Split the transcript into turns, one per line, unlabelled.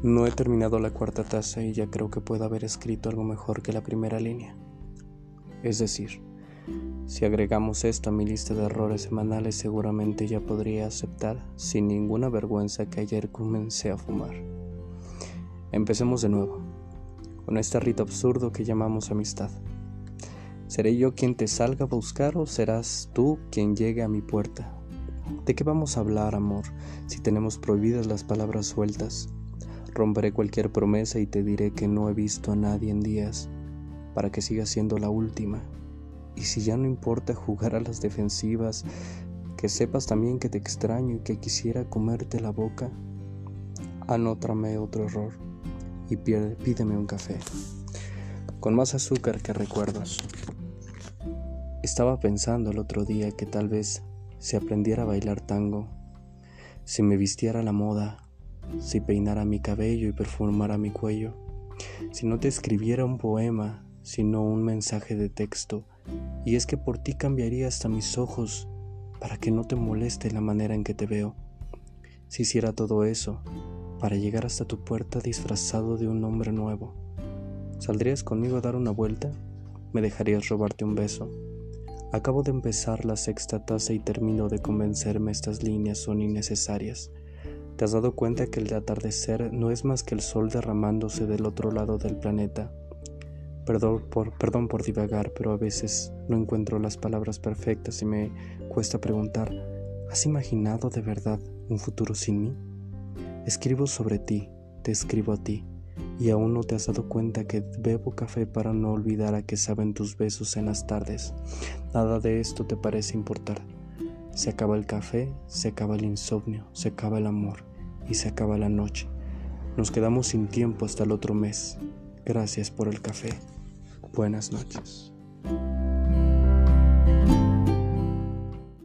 No he terminado la cuarta taza y ya creo que puedo haber escrito algo mejor que la primera línea. Es decir, si agregamos esto a mi lista de errores semanales seguramente ya podría aceptar sin ninguna vergüenza que ayer comencé a fumar. Empecemos de nuevo, con este rito absurdo que llamamos amistad. ¿Seré yo quien te salga a buscar o serás tú quien llegue a mi puerta? ¿De qué vamos a hablar, amor, si tenemos prohibidas las palabras sueltas? Romperé cualquier promesa y te diré que no he visto a nadie en días, para que siga siendo la última. Y si ya no importa jugar a las defensivas, que sepas también que te extraño y que quisiera comerte la boca, anótrame otro error y pídeme un café, con más azúcar que recuerdos. Estaba pensando el otro día que tal vez si aprendiera a bailar tango, si me vistiera la moda, si peinara mi cabello y perfumara mi cuello, si no te escribiera un poema, sino un mensaje de texto, y es que por ti cambiaría hasta mis ojos para que no te moleste la manera en que te veo. Si hiciera todo eso, para llegar hasta tu puerta disfrazado de un hombre nuevo, ¿saldrías conmigo a dar una vuelta? ¿Me dejarías robarte un beso? Acabo de empezar la sexta taza y termino de convencerme estas líneas son innecesarias. ¿Te has dado cuenta que el atardecer no es más que el sol derramándose del otro lado del planeta? Perdón por, perdón por divagar, pero a veces no encuentro las palabras perfectas y me cuesta preguntar, ¿has imaginado de verdad un futuro sin mí? Escribo sobre ti, te escribo a ti y aún no te has dado cuenta que bebo café para no olvidar a qué saben tus besos en las tardes. Nada de esto te parece importar. Se acaba el café, se acaba el insomnio, se acaba el amor y se acaba la noche. Nos quedamos sin tiempo hasta el otro mes. Gracias por el café. Buenas noches.